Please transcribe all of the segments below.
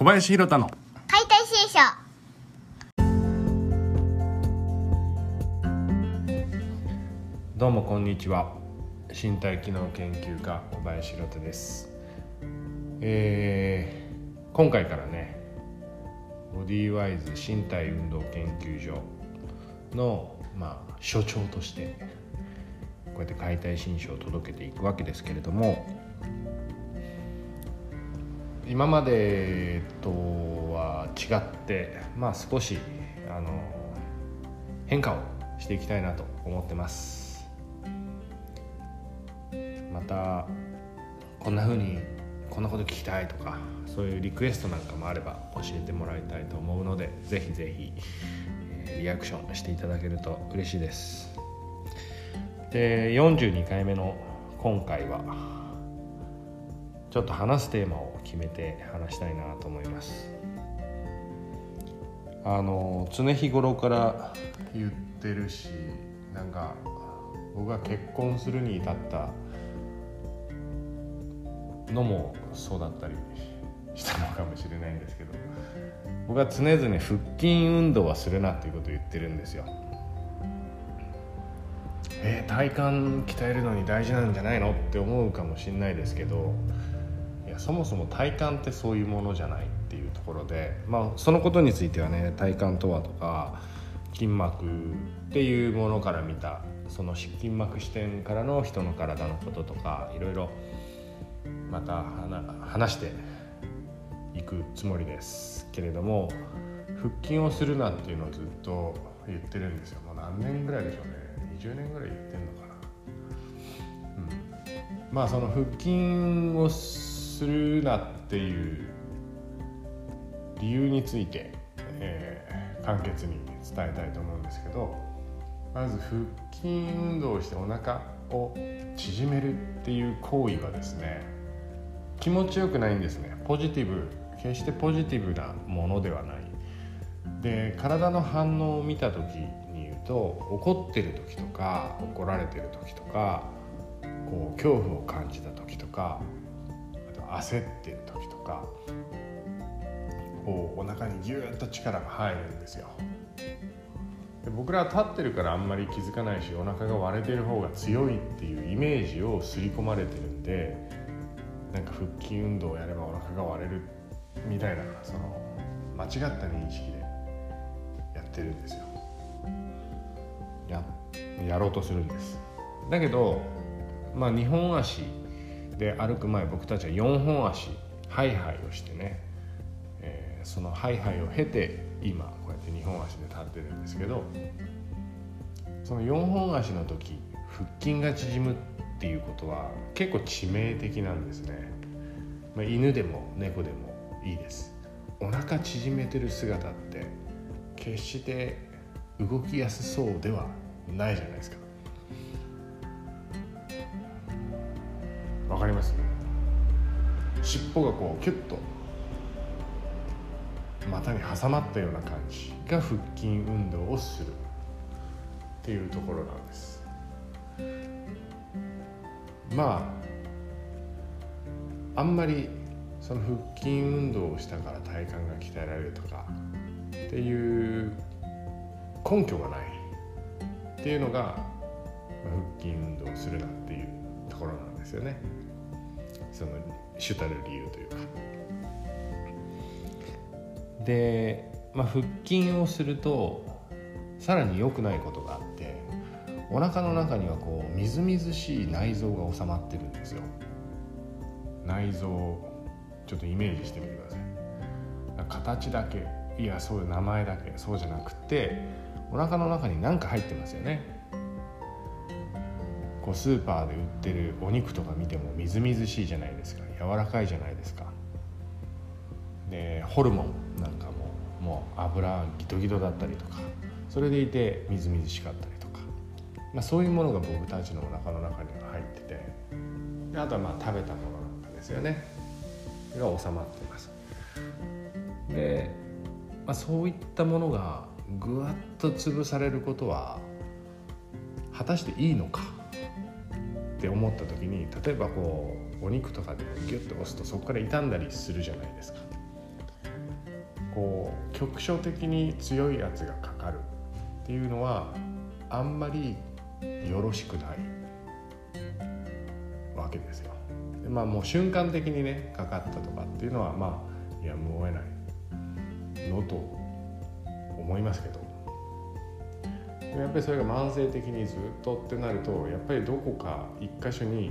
小林弘太の。解体新書。どうもこんにちは。身体機能研究家小林弘太です。えー、今回からねボディワイズ身体運動研究所のまあ所長としてこうやって解体新書を届けていくわけですけれども今までとは違ってまあ少しあの変化をしていきたいなと思ってます。またこんな風にこんなこと聞きたいとかそういうリクエストなんかもあれば教えてもらいたいと思うのでぜひぜひ、リアクションしていただけると嬉しいです。で42回目の今回はちょっと話すテーマを決めて話したいなと思います。あの常日頃から言ってるしなんか僕が結婚するに至ったのもそうだったりしたのかもしれないんですけど僕は常々腹筋運動はするなっていうことを言ってるんですよ。えー体幹鍛えるのに大事なんじゃないの？って思うかもしれないですけどそもそも体幹ってそういうものじゃないっていうところで、まあ、そのことについてはね体幹とはとか筋膜っていうものから見たその筋膜視点からの人の体のこととかいろいろまた話話していくつもりですけれども腹筋をするなっていうのをずっと言ってるんですよ。もう何年ぐらいでしょうね。20年ぐらい言ってんのかな、うん、まあその腹筋をするなっていう理由について、えー簡潔に伝えたいと思うんですけどまず腹筋運動をしてお腹を縮めるっていう行為はですね気持ちよくないんですね。ポジティブ決してポジティブなものではない。で体の反応を見た時に言うと怒ってる時とか怒られてる時とかこう恐怖を感じた時とか焦ってる時とかこうお腹にギューッと力が入るんですよ。で僕らは立ってるからあんまり気づかないしお腹が割れてる方が強いっていうイメージを刷り込まれてるんでなんか腹筋運動をやればお腹が割れるみたいなその間違った認識でやってるんですよ。ややろうとするんです。だけどまあ2本足で歩く前僕たちは4本足ハイハイをしてね、えーそのハイハイを経て今こうやって2本足で立ってるんですけどその4本足の時腹筋が縮むっていうことは結構致命的なんですね、まあ、犬でも猫でもいいです。お腹縮めてる姿って決して動きやすそうではないじゃないですか。わかります？尻尾がこうキュッと股に挟まったような感じが腹筋運動をするっていうところなんです。まああんまりその腹筋運動をしたから体幹が鍛えられるとかっていう根拠がないっていうのが、腹筋運動をするなっていうところなんですよね。その主たる理由というか。で、まあ、腹筋をするとさらに良くないことがあってお腹の中にはこうみずみずしい内臓が収まってるんですよ。内臓ちょっとイメージしてみてください。形だけいやそういう名前だけそうじゃなくてお腹の中に何か入ってますよね。こうスーパーで売ってるお肉とか見てもみずみずしいじゃないですか。柔らかいじゃないですか。でホルモンなんかももう油ギトギトだったりとかそれでいてみずみずしかったりとか、まあ、そういうものが僕たちのお腹の中には入ってて。であとはまあ食べたものなんかですよね。が収まってます。で、まあ、そういったものがぐわっと潰されることは果たしていいのかって思った時に例えばこうお肉とかでギュッと押すとそこから傷んだりするじゃないですかこう局所的に強い圧がかかるっていうのはあんまりよろしくないわけですよ。でまあもう瞬間的にねかかったとかっていうのはまあやむを得ないのと思いますけどやっぱりそれが慢性的にずっとってなるとやっぱりどこか一箇所に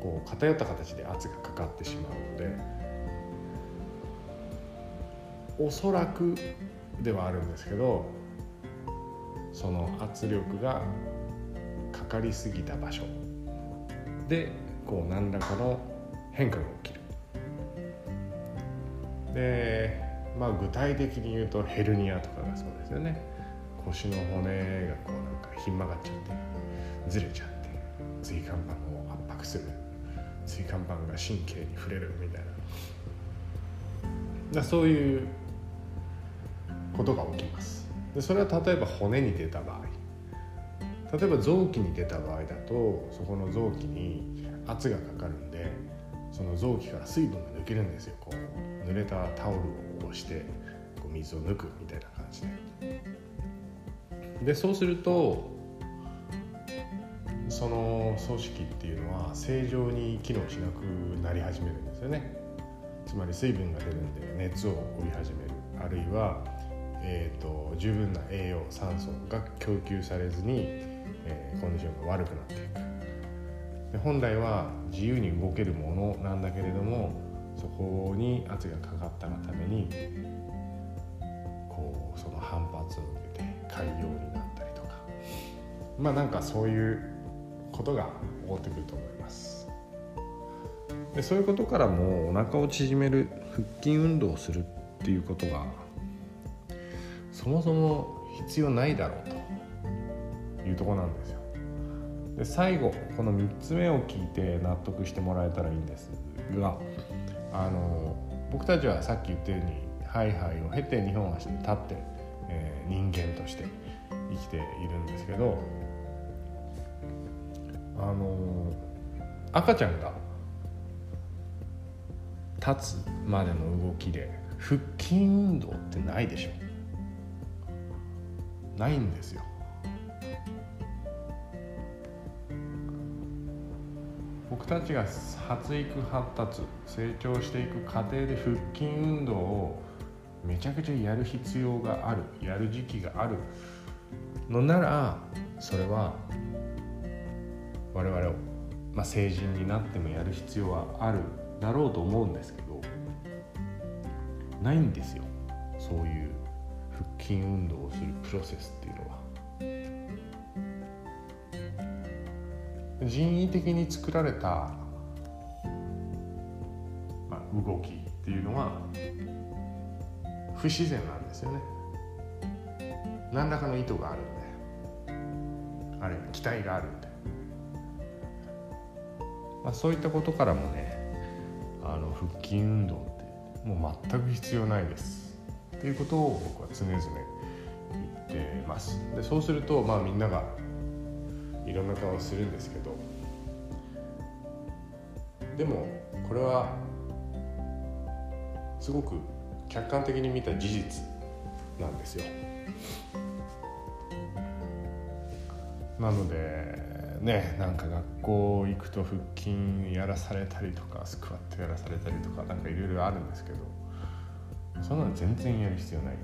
こう偏った形で圧がかかってしまうのでおそらくではあるんですけどその圧力がかかりすぎた場所でこう何らかの変化が起きる。でまあ具体的に言うとヘルニアとかがそうですよね腰の骨がこうなんかひん曲がっちゃってずれちゃって椎間板を圧迫する。椎間板が神経に触れるみたいな。だそういうことが起きます。でそれは例えば骨に出た場合例えば臓器に出た場合だとそこの臓器に圧がかかるんでその臓器から水分が抜けるんですよこう。濡れたタオルを押してこう水を抜くみたいな感じで。でそうするとその組織っていうのは正常に機能しなくなり始めるんですよね。つまり水分が出るんで熱を帯び始める。あるいは、えーと、十分な栄養酸素が供給されずに、えー、コンディションが悪くなっていく。で本来は自由に動けるものなんだけれどもそこに圧がかかったがためにこうその反発を受けて潰瘍になったりとか。まあなんかそういうことが起こってくると思います。でそういうことからもお腹を縮める腹筋運動をするっていうことがそもそも必要ないだろうというとこなんですよ。で最後この3つ目を聞いて納得してもらえたらいいんですがあの僕たちはさっき言ったようにハイハイを経て日本足で立って、えー、人間として生きているんですけどあの赤ちゃんが立つまでの動きで腹筋運動ってないでしょ。ないんですよ。僕たちが発育発達成長していく過程で腹筋運動をめちゃくちゃやる必要があるやる時期があるのならそれは我々を、まあ、成人になってもやる必要はあるだろうと思うんですけどないんですよそういう腹筋運動をするプロセスっていうのは。人為的に作られた、まあ、動きっていうのは不自然なんですよね。何らかの意図があるんで。あるいは期待があるんで、まあ、そういったことからもねあの腹筋運動ってもう全く必要ないです。っていうことを僕は常々言ってます。でそうするとまあみんながいろんな顔をするんですけど。でもこれはすごく客観的に見た事実なんですよ。なのでねなんか学校行くと腹筋やらされたりとかスクワットやらされたりとかなんかいろいろあるんですけどそんなの全然やる必要ない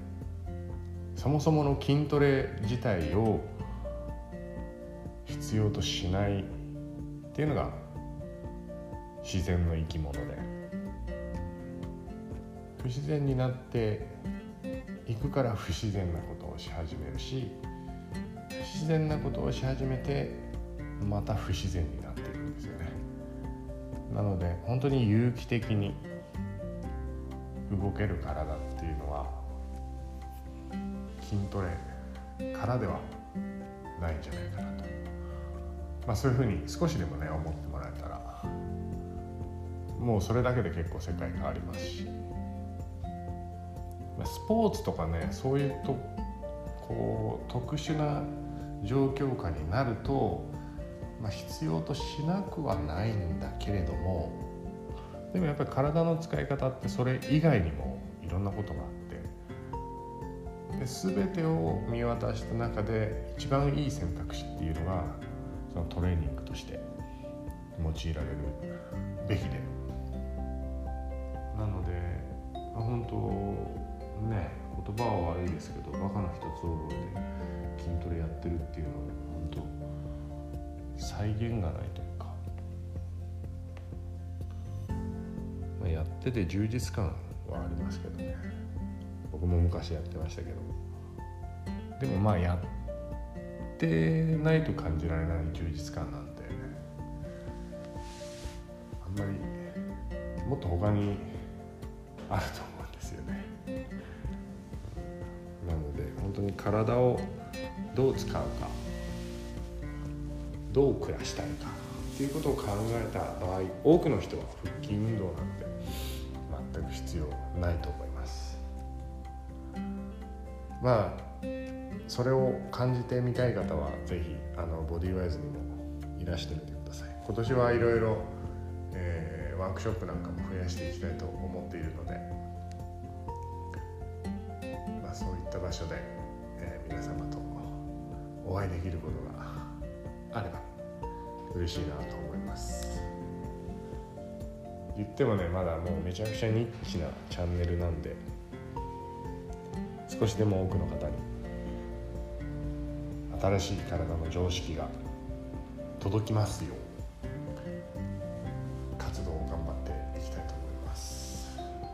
そもそもの筋トレ自体を必要としないっていうのが自然の生き物で不自然になっていくから不自然なことをし始めるし不自然なことをし始めてまた不自然になっていくんですよね。なので本当に有機的に動ける体っていうのは筋トレからではないんじゃないかなと、まあ、そういうふうに少しでもね思ってもらえたらもうそれだけで結構世界変わりますし。スポーツとかねそういうとこう特殊な状況下になると、まあ、必要としなくはないんだけれどもでもやっぱり体の使い方ってそれ以外にもいろんなことがあってで全てを見渡した中で一番いい選択肢っていうのがそのトレーニングとして用いられるべきで。なので本当ね言葉は悪いですけどバカの一つ覚えで筋トレやってるっていうのは本当再現がないというか、まあ、やってて充実感はありますけどね。僕も昔やってましたけど。でもまあやってないと感じられない充実感なんであんまりもっと他にあると当に体をどう使うかどう暮らしたいかっていうことを考えた場合多くの人は腹筋運動なんて全く必要ないと思います。まあそれを感じてみたい方は是非あのボディーワイズにもいらしてみてください。今年はいろいろワークショップなんかも増やしていきたいと思っているので、まあ、そういった場所で、皆様とお会いできることがあれば嬉しいなと思います。言ってもねまだもうめちゃくちゃニッチなチャンネルなんで少しでも多くの方に新しい体の常識が届きますよう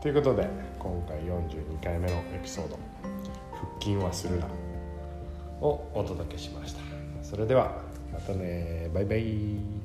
ということで今回42回目のエピソード「腹筋はするな」をお届けしました。それではまたね。バイバイ。